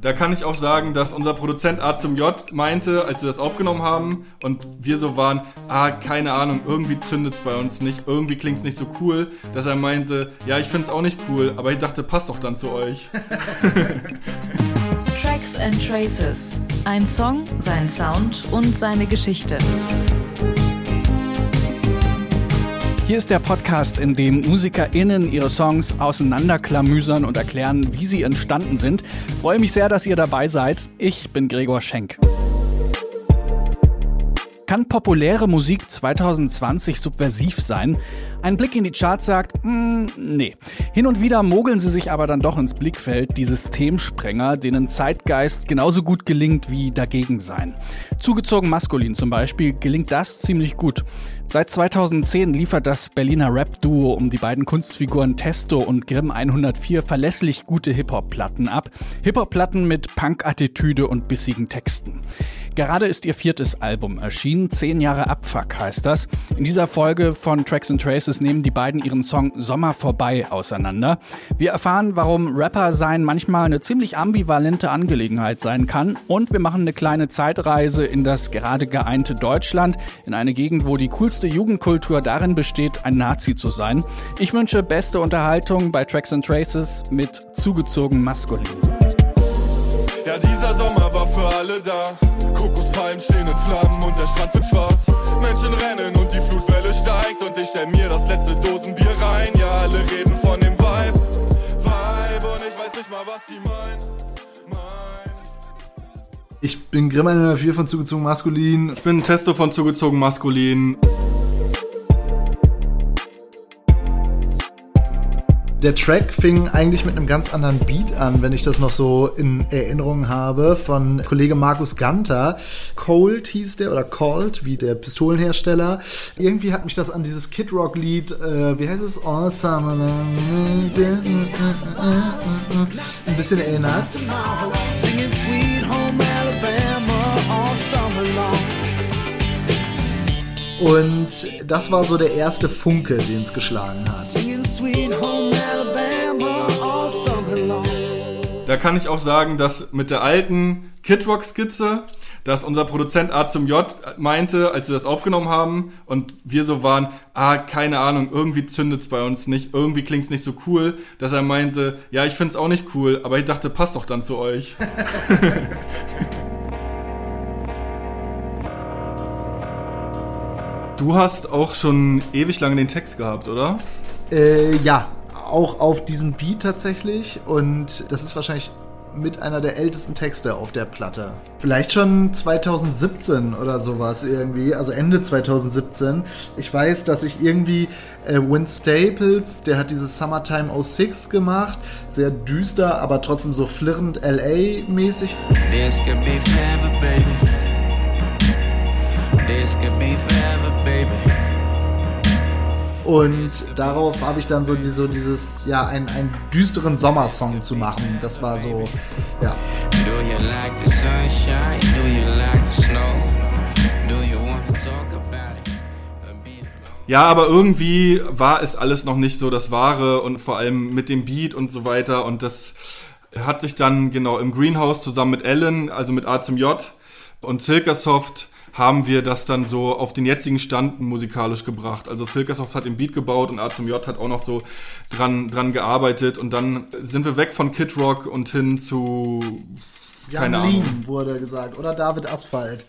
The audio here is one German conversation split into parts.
Da kann ich auch sagen, dass unser Produzent A zum J meinte, als wir das aufgenommen haben und wir so waren, ah, keine Ahnung, irgendwie zündet es bei uns nicht, irgendwie klingt es nicht so cool, dass er meinte, ja, ich finde es auch nicht cool, aber ich dachte, passt doch dann zu euch. Tracks and Traces. Ein Song, sein Sound und seine Geschichte. Hier ist der Podcast, in dem MusikerInnen ihre Songs auseinanderklamüsern und erklären, wie sie entstanden sind. freue mich sehr, dass ihr dabei seid. Ich bin Gregor Schenk. Kann populäre Musik 2020 subversiv sein? Ein Blick in die Charts sagt, mm, nee. Hin und wieder mogeln sie sich aber dann doch ins Blickfeld, die Systemsprenger, denen Zeitgeist genauso gut gelingt wie dagegen sein. Zugezogen maskulin zum Beispiel gelingt das ziemlich gut. Seit 2010 liefert das Berliner Rap-Duo um die beiden Kunstfiguren Testo und Grimm 104 verlässlich gute Hip-Hop-Platten ab. Hip-Hop-Platten mit Punk-Attitüde und bissigen Texten. Gerade ist ihr viertes Album erschienen, Zehn Jahre Abfuck heißt das. In dieser Folge von Tracks and Traces nehmen die beiden ihren Song Sommer vorbei auseinander. Wir erfahren, warum Rapper sein manchmal eine ziemlich ambivalente Angelegenheit sein kann und wir machen eine kleine Zeitreise in das gerade geeinte Deutschland, in eine Gegend, wo die coolste Jugendkultur darin besteht, ein Nazi zu sein. Ich wünsche beste Unterhaltung bei Tracks and Traces mit zugezogen maskulin. Ja, dieser Sommer war für alle da. Kokospalmen stehen in Flammen und der Strand wird schwarz. Menschen rennen und die Flutwelle steigt und ich stell mir das letzte Dosenbier rein. Ja, alle reden von dem Vibe, Vibe und ich weiß nicht mal, was die meinen. Ich bin Grimm 104 von Zugezogen Maskulin. Ich bin Testo von Zugezogen Maskulin. Der Track fing eigentlich mit einem ganz anderen Beat an, wenn ich das noch so in Erinnerung habe, von Kollege Markus Ganter. Cold hieß der oder Cold, wie der Pistolenhersteller. Irgendwie hat mich das an dieses Kid Rock Lied, äh, wie heißt es? Awesome. Ein bisschen erinnert. Und das war so der erste Funke, den es geschlagen hat. Da kann ich auch sagen, dass mit der alten Kid Rock Skizze, dass unser Produzent A zum J meinte, als wir das aufgenommen haben und wir so waren, ah, keine Ahnung, irgendwie zündet's bei uns nicht, irgendwie klingt's nicht so cool, dass er meinte, ja, ich find's auch nicht cool, aber ich dachte, passt doch dann zu euch. du hast auch schon ewig lange den Text gehabt, oder? Äh, ja, auch auf diesen Beat tatsächlich und das ist wahrscheinlich mit einer der ältesten Texte auf der Platte. Vielleicht schon 2017 oder sowas irgendwie, also Ende 2017. Ich weiß, dass ich irgendwie äh, Win Staples, der hat dieses Summertime 06 gemacht, sehr düster, aber trotzdem so flirrend LA-mäßig. This could be forever, baby. This could be forever, baby. Und darauf habe ich dann so, die, so dieses, ja, einen, einen düsteren Sommersong zu machen. Das war so, ja. Ja, aber irgendwie war es alles noch nicht so das Wahre und vor allem mit dem Beat und so weiter. Und das hat sich dann genau im Greenhouse zusammen mit Ellen, also mit A zum J und Silkersoft haben wir das dann so auf den jetzigen Stand musikalisch gebracht. Also Silkersoft hat den Beat gebaut und A zum J hat auch noch so dran, dran gearbeitet und dann sind wir weg von Kid Rock und hin zu Jan keine Ahnung. wurde gesagt oder David Asphalt.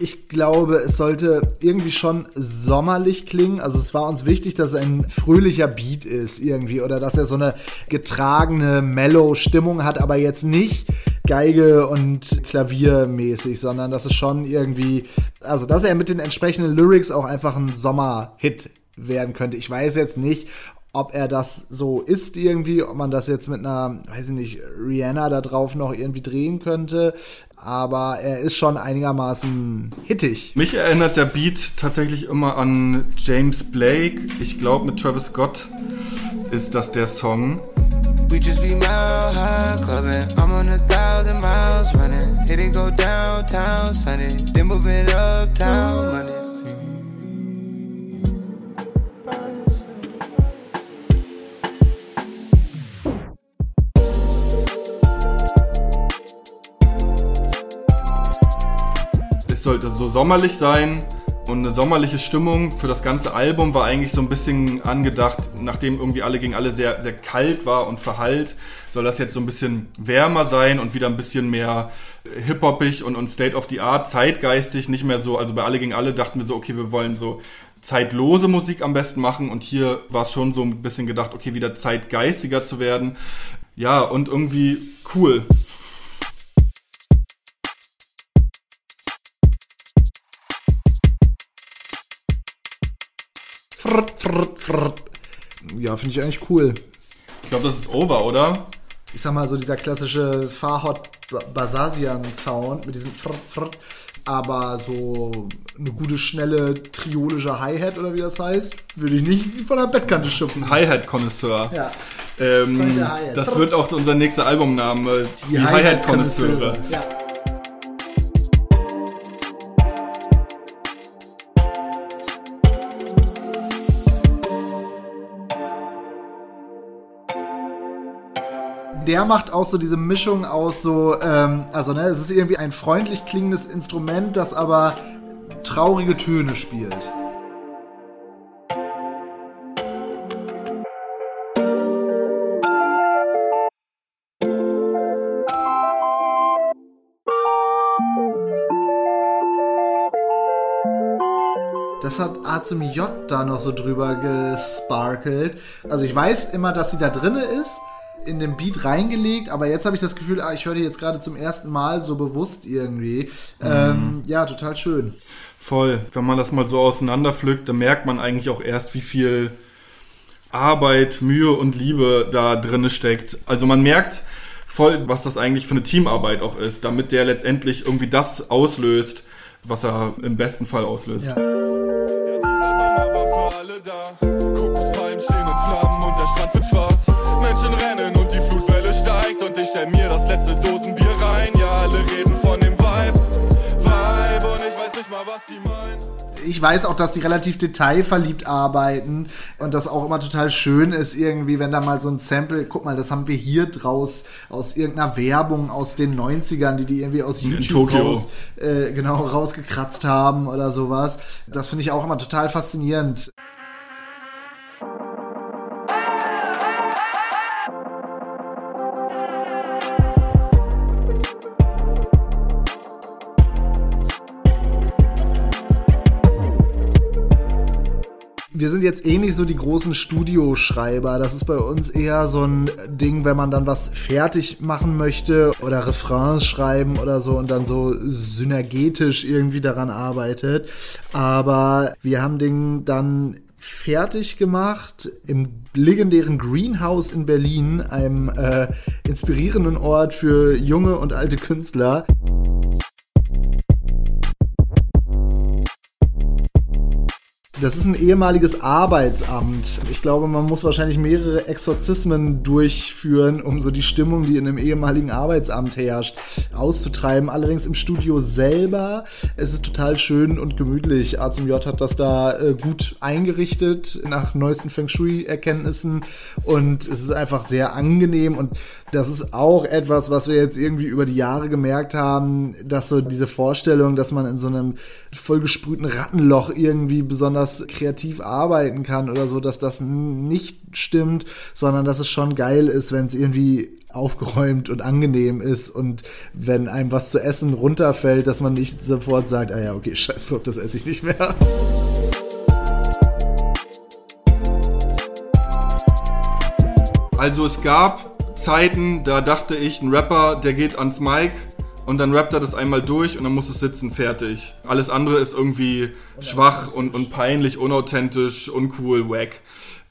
Ich glaube, es sollte irgendwie schon sommerlich klingen. Also es war uns wichtig, dass es ein fröhlicher Beat ist irgendwie oder dass er so eine getragene, mellow Stimmung hat, aber jetzt nicht Geige und Klavier mäßig, sondern dass es schon irgendwie, also dass er mit den entsprechenden Lyrics auch einfach ein Sommerhit werden könnte. Ich weiß jetzt nicht, ob er das so ist irgendwie, ob man das jetzt mit einer, weiß ich nicht, Rihanna da drauf noch irgendwie drehen könnte. Aber er ist schon einigermaßen hittig. Mich erinnert der Beat tatsächlich immer an James Blake. Ich glaube, mit Travis Scott ist das der Song. We just be mile high clubbing. I'm on a thousand miles running. Hit it go downtown Sunday. Then move it uptown Monday. Sollte so sommerlich sein und eine sommerliche Stimmung für das ganze Album war eigentlich so ein bisschen angedacht, nachdem irgendwie alle gegen alle sehr, sehr kalt war und verhallt, soll das jetzt so ein bisschen wärmer sein und wieder ein bisschen mehr hip-hoppig und, und State of the Art, zeitgeistig, nicht mehr so, also bei alle gegen alle dachten wir so, okay, wir wollen so zeitlose Musik am besten machen und hier war es schon so ein bisschen gedacht, okay, wieder zeitgeistiger zu werden. Ja, und irgendwie cool. Ja, finde ich eigentlich cool. Ich glaube, das ist over, oder? Ich sag mal so dieser klassische Farhot Basasian Sound mit diesem Frr, Frr, aber so eine gute, schnelle, triolische Hi-Hat oder wie das heißt, würde ich nicht von der Bettkante schubsen. Hi-Hat-Konnoisseur. Ja. Ähm, Hi-Hat. das wird auch unser nächster Albumname. Die, Hi-Hat-Konnoisseure. Ja. Der macht auch so diese Mischung aus so, ähm, also ne, es ist irgendwie ein freundlich klingendes Instrument, das aber traurige Töne spielt. Das hat A zum J da noch so drüber gesparkelt. Also ich weiß immer, dass sie da drinne ist, in den Beat reingelegt, aber jetzt habe ich das Gefühl, ah, ich höre die jetzt gerade zum ersten Mal so bewusst irgendwie. Ähm, ja, total schön. Voll. Wenn man das mal so auseinanderpflückt, dann merkt man eigentlich auch erst, wie viel Arbeit, Mühe und Liebe da drinne steckt. Also man merkt voll, was das eigentlich für eine Teamarbeit auch ist, damit der letztendlich irgendwie das auslöst, was er im besten Fall auslöst. Ja. Ich weiß nicht mal, was die meinen. Ich weiß auch, dass die relativ detailverliebt arbeiten und das auch immer total schön ist, irgendwie, wenn da mal so ein Sample, guck mal, das haben wir hier draus aus irgendeiner Werbung aus den 90ern, die die irgendwie aus YouTube Tokio. raus, äh, genau rausgekratzt haben oder sowas. Das finde ich auch immer total faszinierend. Wir sind jetzt eh nicht so die großen Studioschreiber. Das ist bei uns eher so ein Ding, wenn man dann was fertig machen möchte oder Refrains schreiben oder so und dann so synergetisch irgendwie daran arbeitet. Aber wir haben den dann fertig gemacht im legendären Greenhouse in Berlin, einem äh, inspirierenden Ort für junge und alte Künstler. Das ist ein ehemaliges Arbeitsamt. Ich glaube, man muss wahrscheinlich mehrere Exorzismen durchführen, um so die Stimmung, die in einem ehemaligen Arbeitsamt herrscht, auszutreiben. Allerdings im Studio selber. Es ist total schön und gemütlich. A zum J hat das da äh, gut eingerichtet nach neuesten Feng Shui-Erkenntnissen und es ist einfach sehr angenehm und das ist auch etwas, was wir jetzt irgendwie über die Jahre gemerkt haben, dass so diese Vorstellung, dass man in so einem vollgesprühten Rattenloch irgendwie besonders kreativ arbeiten kann oder so, dass das nicht stimmt, sondern dass es schon geil ist, wenn es irgendwie aufgeräumt und angenehm ist und wenn einem was zu essen runterfällt, dass man nicht sofort sagt, ah ja, okay, scheiß drauf, das esse ich nicht mehr. Also es gab Zeiten, da dachte ich, ein Rapper, der geht ans Mic und dann rappt er das einmal durch und dann muss es sitzen, fertig. Alles andere ist irgendwie schwach und, und peinlich, unauthentisch, uncool, wack.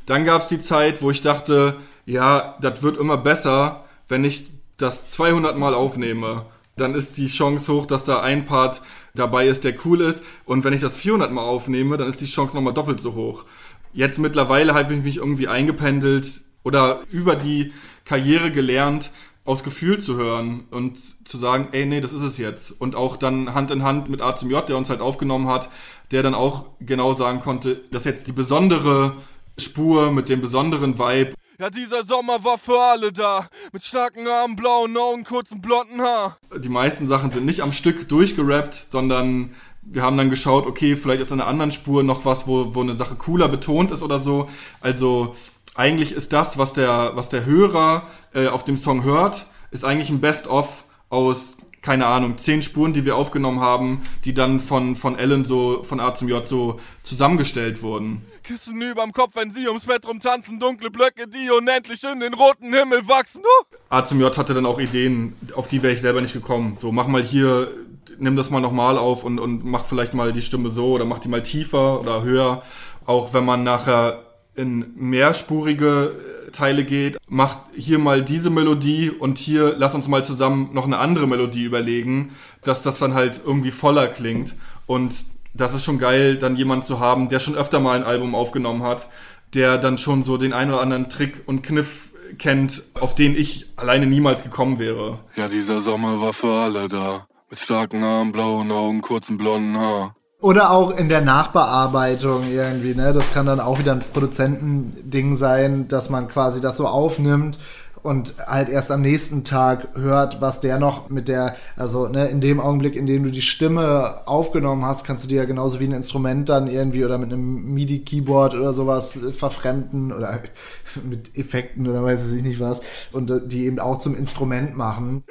Dann gab es die Zeit, wo ich dachte, ja, das wird immer besser, wenn ich das 200 Mal aufnehme. Dann ist die Chance hoch, dass da ein Part dabei ist, der cool ist. Und wenn ich das 400 Mal aufnehme, dann ist die Chance nochmal doppelt so hoch. Jetzt mittlerweile habe ich mich irgendwie eingependelt oder über die Karriere gelernt, aus Gefühl zu hören und zu sagen, ey, nee, das ist es jetzt. Und auch dann Hand in Hand mit A zum J, der uns halt aufgenommen hat, der dann auch genau sagen konnte, dass jetzt die besondere Spur mit dem besonderen Vibe Ja, dieser Sommer war für alle da. Mit starken Armen, blauen Augen, kurzem blonden Haar. die meisten Sachen sind nicht am Stück durchgerappt, sondern wir haben dann geschaut, okay, vielleicht ist an einer anderen Spur noch was, wo, wo eine Sache cooler betont ist oder so. Also eigentlich ist das, was der, was der Hörer äh, auf dem Song hört, ist eigentlich ein Best-of aus, keine Ahnung, zehn Spuren, die wir aufgenommen haben, die dann von, von Ellen so, von A zum J so zusammengestellt wurden. Kissen überm Kopf, wenn sie ums Bett rumtanzen, dunkle Blöcke, die unendlich in den roten Himmel wachsen. Uh! A zum J hatte dann auch Ideen, auf die wäre ich selber nicht gekommen. So, mach mal hier, nimm das mal nochmal auf und, und mach vielleicht mal die Stimme so oder mach die mal tiefer oder höher. Auch wenn man nachher in mehrspurige äh, Teile geht, macht hier mal diese Melodie und hier lass uns mal zusammen noch eine andere Melodie überlegen, dass das dann halt irgendwie voller klingt. Und das ist schon geil, dann jemand zu haben, der schon öfter mal ein Album aufgenommen hat, der dann schon so den einen oder anderen Trick und Kniff kennt, auf den ich alleine niemals gekommen wäre. Ja, dieser Sommer war für alle da. Mit starken Armen, blauen Augen, kurzen blonden Haar. Oder auch in der Nachbearbeitung irgendwie, ne? Das kann dann auch wieder ein Produzentending sein, dass man quasi das so aufnimmt und halt erst am nächsten Tag hört, was der noch mit der, also ne, in dem Augenblick, in dem du die Stimme aufgenommen hast, kannst du dir ja genauso wie ein Instrument dann irgendwie oder mit einem MIDI-Keyboard oder sowas verfremden oder mit Effekten oder weiß ich nicht was und die eben auch zum Instrument machen.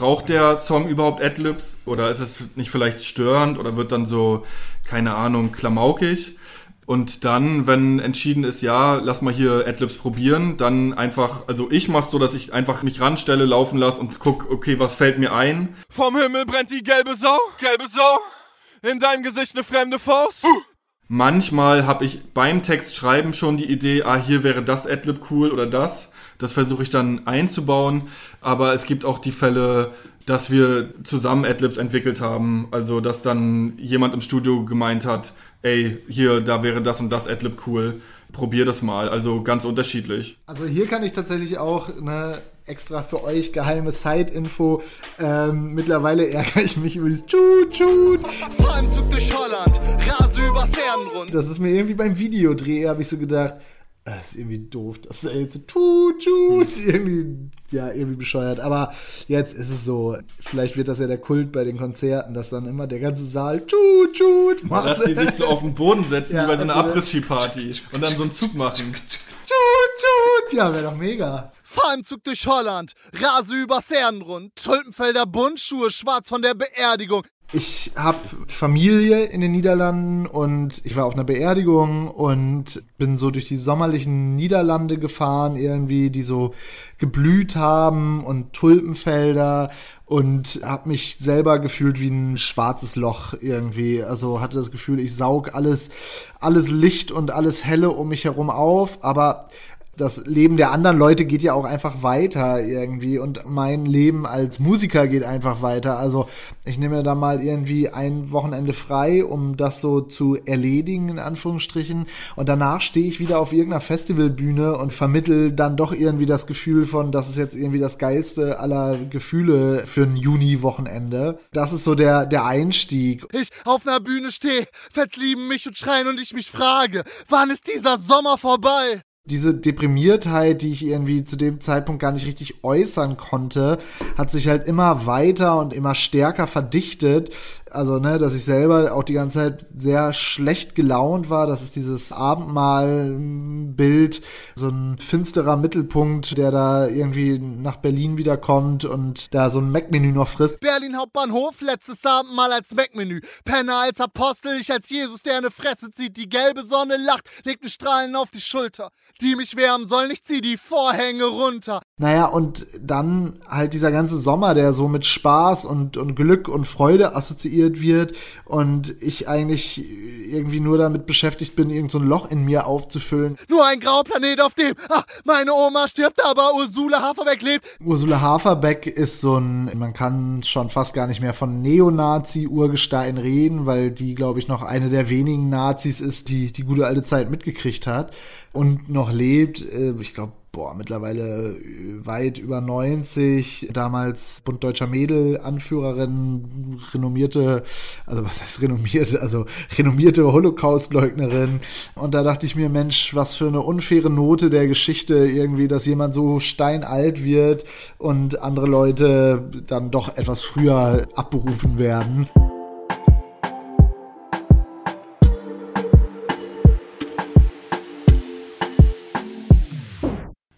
Braucht der Song überhaupt Adlibs oder ist es nicht vielleicht störend oder wird dann so, keine Ahnung, klamaukig? Und dann, wenn entschieden ist, ja, lass mal hier Adlibs probieren, dann einfach, also ich mach's so, dass ich einfach mich ranstelle, laufen lasse und guck, okay, was fällt mir ein? Vom Himmel brennt die gelbe Sau, gelbe Sau. In deinem Gesicht eine fremde Faust. Uh. Manchmal habe ich beim Text schreiben schon die Idee, ah, hier wäre das Adlib cool oder das. Das versuche ich dann einzubauen. Aber es gibt auch die Fälle, dass wir zusammen Adlibs entwickelt haben. Also, dass dann jemand im Studio gemeint hat, ey, hier, da wäre das und das Adlib cool. Probier das mal. Also ganz unterschiedlich. Also hier kann ich tatsächlich auch eine extra für euch geheime Side-Info. Ähm, mittlerweile ärgere ich mich über dieses Tschut, Tschut. Fahrenzug durch Holland, rase übers Erdenrund. Das ist mir irgendwie beim Videodreh, habe ich so gedacht, das ist irgendwie doof, das ist jetzt so tut, tut, irgendwie, ja, irgendwie bescheuert. Aber jetzt ist es so, vielleicht wird das ja der Kult bei den Konzerten, dass dann immer der ganze Saal tut, tut macht. Dass die sich so auf den Boden setzen, ja, wie bei so einer also Abriss-Ski-Party und dann so einen Zug machen. Tut, tut, ja, wäre doch mega. Fahr im Zug durch Holland, rase übers Herrenrund, Tulpenfelder Buntschuhe, schwarz von der Beerdigung. Ich habe Familie in den Niederlanden und ich war auf einer Beerdigung und bin so durch die sommerlichen Niederlande gefahren, irgendwie, die so geblüht haben und Tulpenfelder und habe mich selber gefühlt wie ein schwarzes Loch irgendwie. Also hatte das Gefühl, ich saug alles, alles Licht und alles Helle um mich herum auf, aber das Leben der anderen Leute geht ja auch einfach weiter irgendwie und mein Leben als Musiker geht einfach weiter. Also ich nehme da mal irgendwie ein Wochenende frei, um das so zu erledigen, in Anführungsstrichen. Und danach stehe ich wieder auf irgendeiner Festivalbühne und vermittel dann doch irgendwie das Gefühl von, das ist jetzt irgendwie das geilste aller Gefühle für ein Juni-Wochenende. Das ist so der, der Einstieg. Ich auf einer Bühne stehe, lieben mich und schreien und ich mich frage, wann ist dieser Sommer vorbei? Diese Deprimiertheit, die ich irgendwie zu dem Zeitpunkt gar nicht richtig äußern konnte, hat sich halt immer weiter und immer stärker verdichtet. Also, ne, dass ich selber auch die ganze Zeit sehr schlecht gelaunt war. Das ist dieses Abendmahlbild, so ein finsterer Mittelpunkt, der da irgendwie nach Berlin wiederkommt und da so ein Mac-Menü noch frisst. Berlin Hauptbahnhof, letztes Abendmahl als Mac-Menü. Penner als Apostel, ich als Jesus, der eine Fresse zieht. Die gelbe Sonne lacht, legt mir Strahlen auf die Schulter. Die mich wärmen sollen, ich zieh die Vorhänge runter. Naja, und dann halt dieser ganze Sommer, der so mit Spaß und, und Glück und Freude assoziiert wird und ich eigentlich irgendwie nur damit beschäftigt bin, irgend so ein Loch in mir aufzufüllen. Nur ein Grauplanet, auf dem ach, meine Oma stirbt, aber Ursula Haferbeck lebt. Ursula Haferbeck ist so ein, man kann schon fast gar nicht mehr von Neonazi-Urgestein reden, weil die, glaube ich, noch eine der wenigen Nazis ist, die die gute alte Zeit mitgekriegt hat und noch lebt. Äh, ich glaube, boah, mittlerweile weit über 90, damals Bund Deutscher Mädel, Anführerin, renommierte, also was heißt renommierte, also renommierte Holocaust-Leugnerin. Und da dachte ich mir, Mensch, was für eine unfaire Note der Geschichte irgendwie, dass jemand so steinalt wird und andere Leute dann doch etwas früher abberufen werden.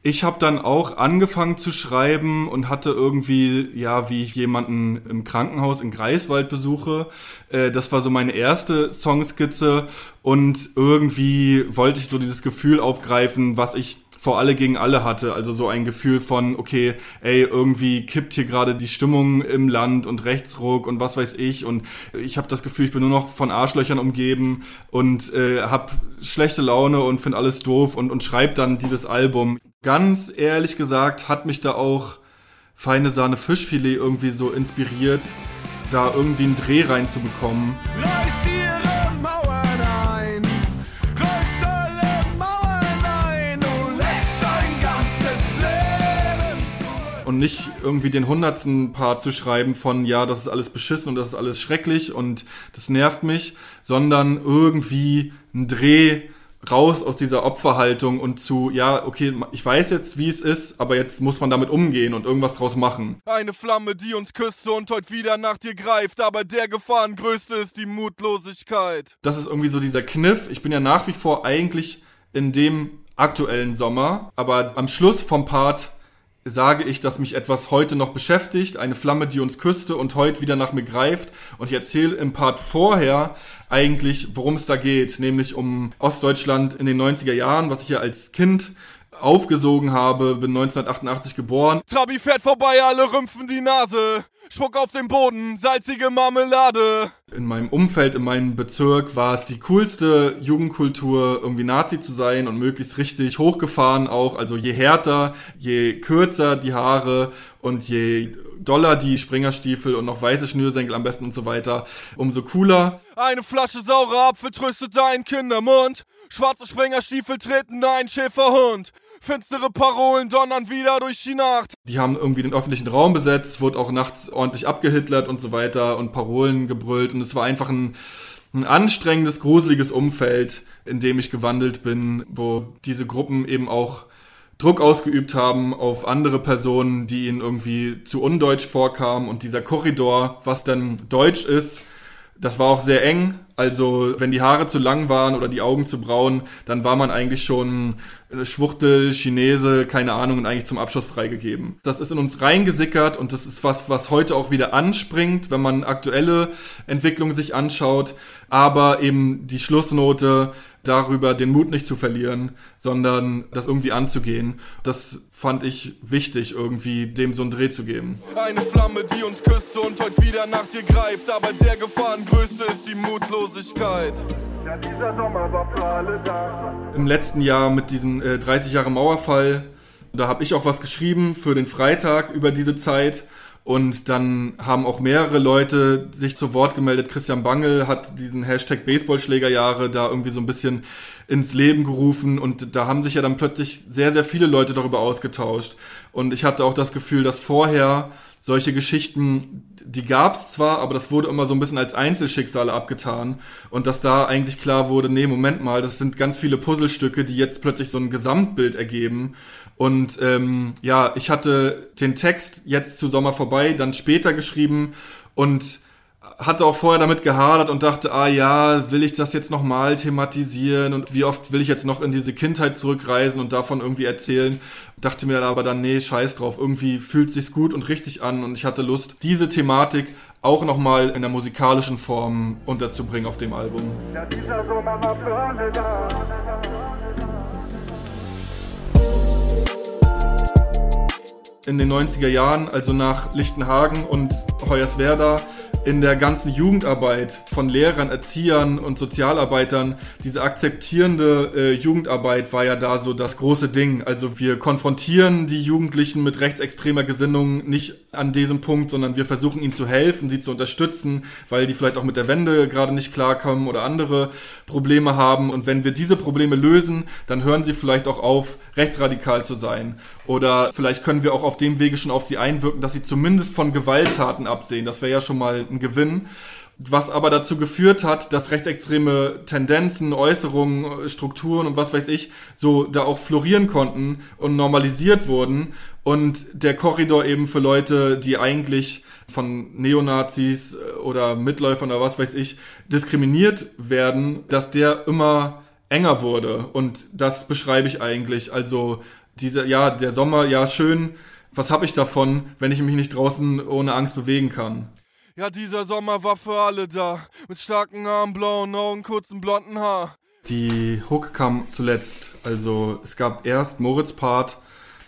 Ich habe dann auch angefangen zu schreiben und hatte irgendwie, ja, wie ich jemanden im Krankenhaus in Greifswald besuche. Äh, das war so meine erste Songskizze und irgendwie wollte ich so dieses Gefühl aufgreifen, was ich vor alle gegen alle hatte. Also so ein Gefühl von, okay, ey, irgendwie kippt hier gerade die Stimmung im Land und Rechtsruck und was weiß ich. Und ich habe das Gefühl, ich bin nur noch von Arschlöchern umgeben und äh, habe schlechte Laune und finde alles doof und, und schreibe dann dieses Album. Ganz ehrlich gesagt hat mich da auch feine Sahne Fischfilet irgendwie so inspiriert, da irgendwie einen Dreh reinzubekommen. Reiß ihre Mauern ein, reiß alle Mauern ein, du lässt dein ganzes Leben zurück. und nicht irgendwie den hundertsten Part zu schreiben von, ja, das ist alles beschissen und das ist alles schrecklich und das nervt mich, sondern irgendwie einen Dreh raus aus dieser Opferhaltung und zu, ja, okay, ich weiß jetzt, wie es ist, aber jetzt muss man damit umgehen und irgendwas draus machen. Eine Flamme, die uns küsste und heute wieder nach dir greift, aber der Gefahrengrößte ist die Mutlosigkeit. Das ist irgendwie so dieser Kniff. Ich bin ja nach wie vor eigentlich in dem aktuellen Sommer, aber am Schluss vom Part sage ich, dass mich etwas heute noch beschäftigt, eine Flamme, die uns küsste und heute wieder nach mir greift. Und ich erzähle im Part vorher eigentlich, worum es da geht, nämlich um Ostdeutschland in den 90er Jahren, was ich ja als Kind aufgesogen habe, bin 1988 geboren. Trabi fährt vorbei, alle rümpfen die Nase. Spuck auf den Boden, salzige Marmelade. In meinem Umfeld, in meinem Bezirk war es die coolste Jugendkultur, irgendwie Nazi zu sein und möglichst richtig hochgefahren auch. Also je härter, je kürzer die Haare und je doller die Springerstiefel und noch weiße Schnürsenkel am besten und so weiter, umso cooler. Eine Flasche saurer Apfel tröstet deinen Kindermund. Schwarze Springerstiefel treten dein Schäferhund. Finstere Parolen donnern wieder durch die Nacht. Die haben irgendwie den öffentlichen Raum besetzt, wurde auch nachts ordentlich abgehitlert und so weiter und Parolen gebrüllt und es war einfach ein, ein anstrengendes, gruseliges Umfeld, in dem ich gewandelt bin, wo diese Gruppen eben auch Druck ausgeübt haben auf andere Personen, die ihnen irgendwie zu undeutsch vorkamen und dieser Korridor, was dann deutsch ist, das war auch sehr eng. Also wenn die Haare zu lang waren oder die Augen zu braun, dann war man eigentlich schon Schwuchtel, Chinese, keine Ahnung, und eigentlich zum Abschluss freigegeben. Das ist in uns reingesickert und das ist was, was heute auch wieder anspringt, wenn man aktuelle Entwicklungen sich anschaut. Aber eben die Schlussnote darüber, den Mut nicht zu verlieren, sondern das irgendwie anzugehen. Das fand ich wichtig, irgendwie dem so einen Dreh zu geben. Eine Flamme, die uns küsste und heute wieder nach dir greift. Aber der Gefahrengrößte ist die Mutlosigkeit. Ja, dieser Sommer war für alle da. Im letzten Jahr mit diesem äh, 30 Jahre Mauerfall, da habe ich auch was geschrieben für den Freitag über diese Zeit. Und dann haben auch mehrere Leute sich zu Wort gemeldet. Christian Bangel hat diesen Hashtag Baseballschlägerjahre da irgendwie so ein bisschen ins Leben gerufen. Und da haben sich ja dann plötzlich sehr, sehr viele Leute darüber ausgetauscht. Und ich hatte auch das Gefühl, dass vorher solche Geschichten, die gab es zwar, aber das wurde immer so ein bisschen als Einzelschicksale abgetan. Und dass da eigentlich klar wurde, nee, Moment mal, das sind ganz viele Puzzlestücke, die jetzt plötzlich so ein Gesamtbild ergeben. Und ähm, ja, ich hatte den Text jetzt zu Sommer vorbei, dann später geschrieben und hatte auch vorher damit gehadert und dachte, ah ja, will ich das jetzt nochmal thematisieren und wie oft will ich jetzt noch in diese Kindheit zurückreisen und davon irgendwie erzählen. Dachte mir aber dann, nee, scheiß drauf, irgendwie fühlt sich's gut und richtig an und ich hatte Lust, diese Thematik auch nochmal in der musikalischen Form unterzubringen auf dem Album. Ja, in den 90er Jahren, also nach Lichtenhagen und Hoyerswerda, in der ganzen Jugendarbeit von Lehrern, Erziehern und Sozialarbeitern, diese akzeptierende äh, Jugendarbeit war ja da so das große Ding. Also wir konfrontieren die Jugendlichen mit rechtsextremer Gesinnung nicht an diesem Punkt, sondern wir versuchen ihnen zu helfen, sie zu unterstützen, weil die vielleicht auch mit der Wende gerade nicht klarkommen oder andere Probleme haben. Und wenn wir diese Probleme lösen, dann hören sie vielleicht auch auf, rechtsradikal zu sein. Oder vielleicht können wir auch auf dem Wege schon auf sie einwirken, dass sie zumindest von Gewalttaten absehen. Das wäre ja schon mal ein Gewinn. Was aber dazu geführt hat, dass rechtsextreme Tendenzen, Äußerungen, Strukturen und was weiß ich, so da auch florieren konnten und normalisiert wurden. Und der Korridor eben für Leute, die eigentlich von Neonazis oder Mitläufern oder was weiß ich diskriminiert werden, dass der immer enger wurde. Und das beschreibe ich eigentlich. Also dieser, ja, der Sommer, ja, schön. Was habe ich davon, wenn ich mich nicht draußen ohne Angst bewegen kann? Ja, dieser Sommer war für alle da. Mit starken Armen, blauen Augen, kurzen blonden Haar. Die Hook kam zuletzt. Also es gab erst Moritz Part,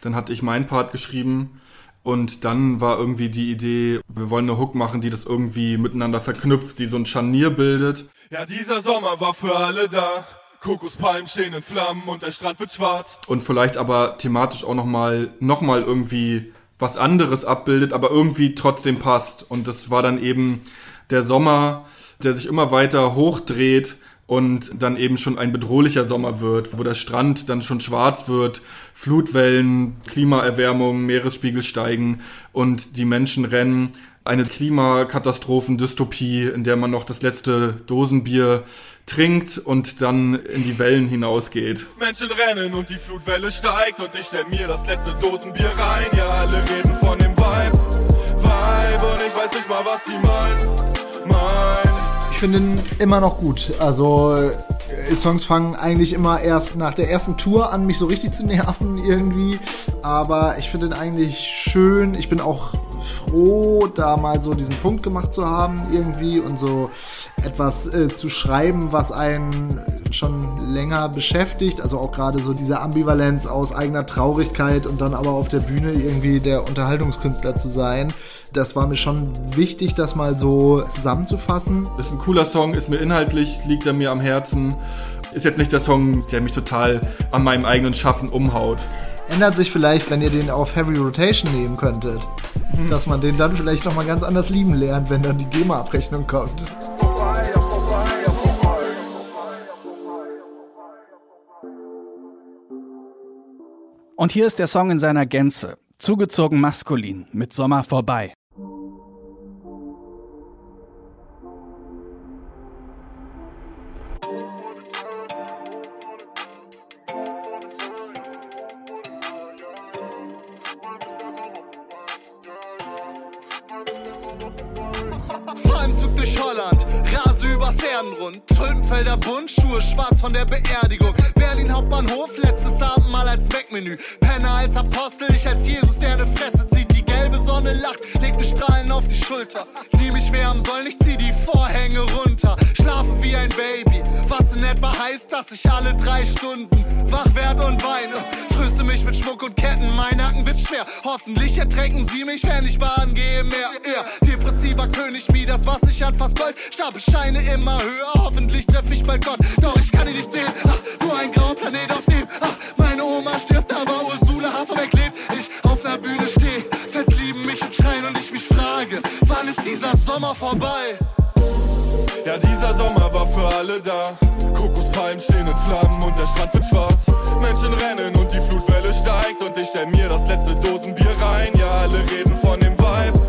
dann hatte ich meinen Part geschrieben und dann war irgendwie die Idee, wir wollen eine Hook machen, die das irgendwie miteinander verknüpft, die so ein Scharnier bildet. Ja, dieser Sommer war für alle da. Kokospalmen stehen in Flammen und der Strand wird schwarz. Und vielleicht aber thematisch auch nochmal noch mal irgendwie was anderes abbildet, aber irgendwie trotzdem passt. Und das war dann eben der Sommer, der sich immer weiter hochdreht und dann eben schon ein bedrohlicher Sommer wird, wo der Strand dann schon schwarz wird, Flutwellen, Klimaerwärmung, Meeresspiegel steigen und die Menschen rennen. Eine Klimakatastrophendystopie, in der man noch das letzte Dosenbier trinkt und dann in die Wellen hinausgeht. Menschen rennen und die Flutwelle steigt und ich stell mir das letzte Dosenbier rein. Ja, alle reden von dem Vibe, Vibe und ich weiß nicht mal, was sie meinen. Mein. Ich finde ihn immer noch gut. Also äh, Songs fangen eigentlich immer erst nach der ersten Tour an, mich so richtig zu nerven irgendwie. Aber ich finde ihn eigentlich schön. Ich bin auch froh, da mal so diesen Punkt gemacht zu haben irgendwie und so etwas äh, zu schreiben, was einen schon länger beschäftigt. Also auch gerade so diese Ambivalenz aus eigener Traurigkeit und dann aber auf der Bühne irgendwie der Unterhaltungskünstler zu sein. Das war mir schon wichtig, das mal so zusammenzufassen. Ist ein cooler Song, ist mir inhaltlich, liegt er mir am Herzen. Ist jetzt nicht der Song, der mich total an meinem eigenen Schaffen umhaut. Ändert sich vielleicht, wenn ihr den auf Heavy Rotation nehmen könntet. Mhm. Dass man den dann vielleicht nochmal ganz anders lieben lernt, wenn dann die GEMA-Abrechnung kommt. Und hier ist der Song in seiner Gänze. Zugezogen maskulin mit Sommer vorbei. Mac-Menü. Penner als Apostel, dass ich alle drei Stunden wach werd und weine. Tröste mich mit Schmuck und Ketten, mein Nacken wird schwer. Hoffentlich ertränken sie mich, wenn ich baden gehe mehr. Ja, depressiver König, wie das, was ich an fast Gold. Stapel Scheine immer höher, hoffentlich treffe ich bald Gott. Doch ich kann ihn nicht sehen, ach, nur ein grauer Planet, auf dem ach, meine Oma stirbt, aber Ursula Haferbeck lebt. Ich auf der Bühne stehe, Fans lieben mich und schreien und ich mich frage, wann ist dieser Sommer vorbei? Ja, dieser Sommer war für alle da. Kokospalmen stehen in Flammen und der Strand wird schwarz. Menschen rennen und die Flutwelle steigt und ich stell mir das letzte Dosenbier rein. Ja, alle reden von dem Vibe,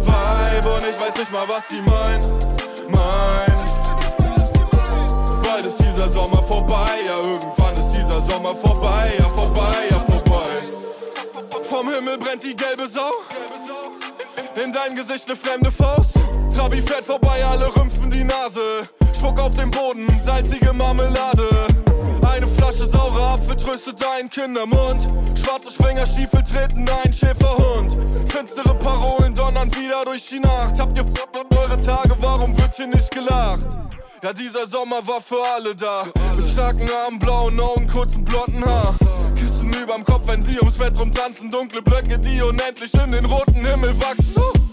Vibe und ich weiß nicht mal, was sie meinen, mein. Bald ist dieser Sommer vorbei, ja, irgendwann ist dieser Sommer vorbei, ja, vorbei, ja, vorbei. Vom Himmel brennt die gelbe Sau, in dein Gesicht eine fremde Faust. Trabi fährt vorbei, alle rümpfen die Nase. Spuck auf den Boden, salzige Marmelade. Eine Flasche saurer Apfel tröstet deinen Kindermund. Schwarze Springerstiefel treten ein Schäferhund. Finstere Parolen donnern wieder durch die Nacht. Habt ihr eure Tage, warum wird hier nicht gelacht? Ja, dieser Sommer war für alle da. Mit starken Armen, blauen Augen, kurzen blonden Haar. Küssen überm Kopf, wenn sie ums Bett rumtanzen. Dunkle Blöcke, die unendlich in den roten Himmel wachsen.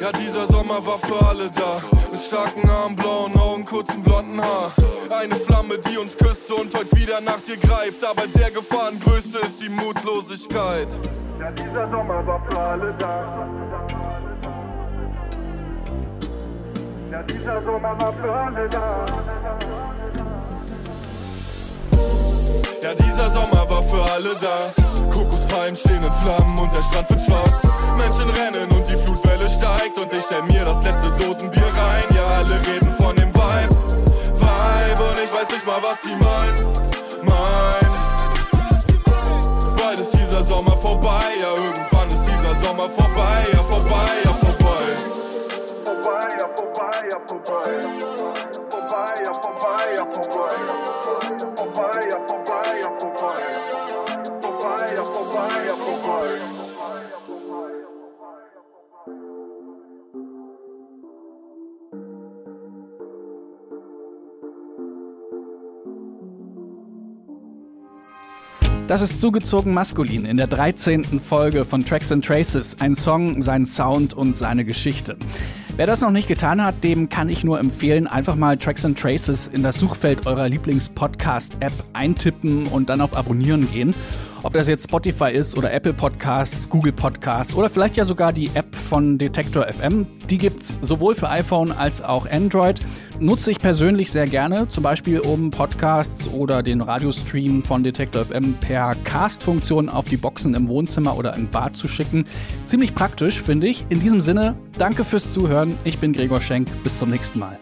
Ja, dieser Sommer war für alle da. Mit starken Armen, blauen Augen, kurzen blonden Haar. Eine Flamme, die uns küsste und heute wieder nach dir greift. Aber der Gefahrengrößte ist die Mutlosigkeit. Ja, dieser Sommer war für alle da. Ja, dieser Sommer war für alle da. Ja, dieser Sommer war für alle da. Kokospalmen stehen in Flammen und der Strand wird schwarz. Menschen rennen und die Flutwelle steigt und ich stell mir das letzte Dosenbier rein. Ja, alle reden von dem Vibe, Vibe und ich weiß nicht mal, was sie meinen, mein. Bald ist dieser Sommer vorbei, ja, irgendwann ist dieser Sommer vorbei, ja, vorbei, ja, vorbei. Vorbei, ja, vorbei, ja, vorbei. Vorbei, ja, vorbei, ja, vorbei. Vorbei, ja, vorbei, ja, vorbei. Vorbei, ja, vorbei, ja, vorbei. Das ist zugezogen maskulin in der 13. Folge von Tracks and Traces. Ein Song, sein Sound und seine Geschichte. Wer das noch nicht getan hat, dem kann ich nur empfehlen, einfach mal Tracks and Traces in das Suchfeld eurer Lieblings-Podcast-App eintippen und dann auf Abonnieren gehen. Ob das jetzt Spotify ist oder Apple Podcasts, Google Podcasts oder vielleicht ja sogar die App von Detektor FM. Die gibt's sowohl für iPhone als auch Android. Nutze ich persönlich sehr gerne, zum Beispiel um Podcasts oder den Radiostream von Detektor FM per Cast-Funktion auf die Boxen im Wohnzimmer oder im Bad zu schicken. Ziemlich praktisch, finde ich. In diesem Sinne, danke fürs Zuhören. Ich bin Gregor Schenk. Bis zum nächsten Mal.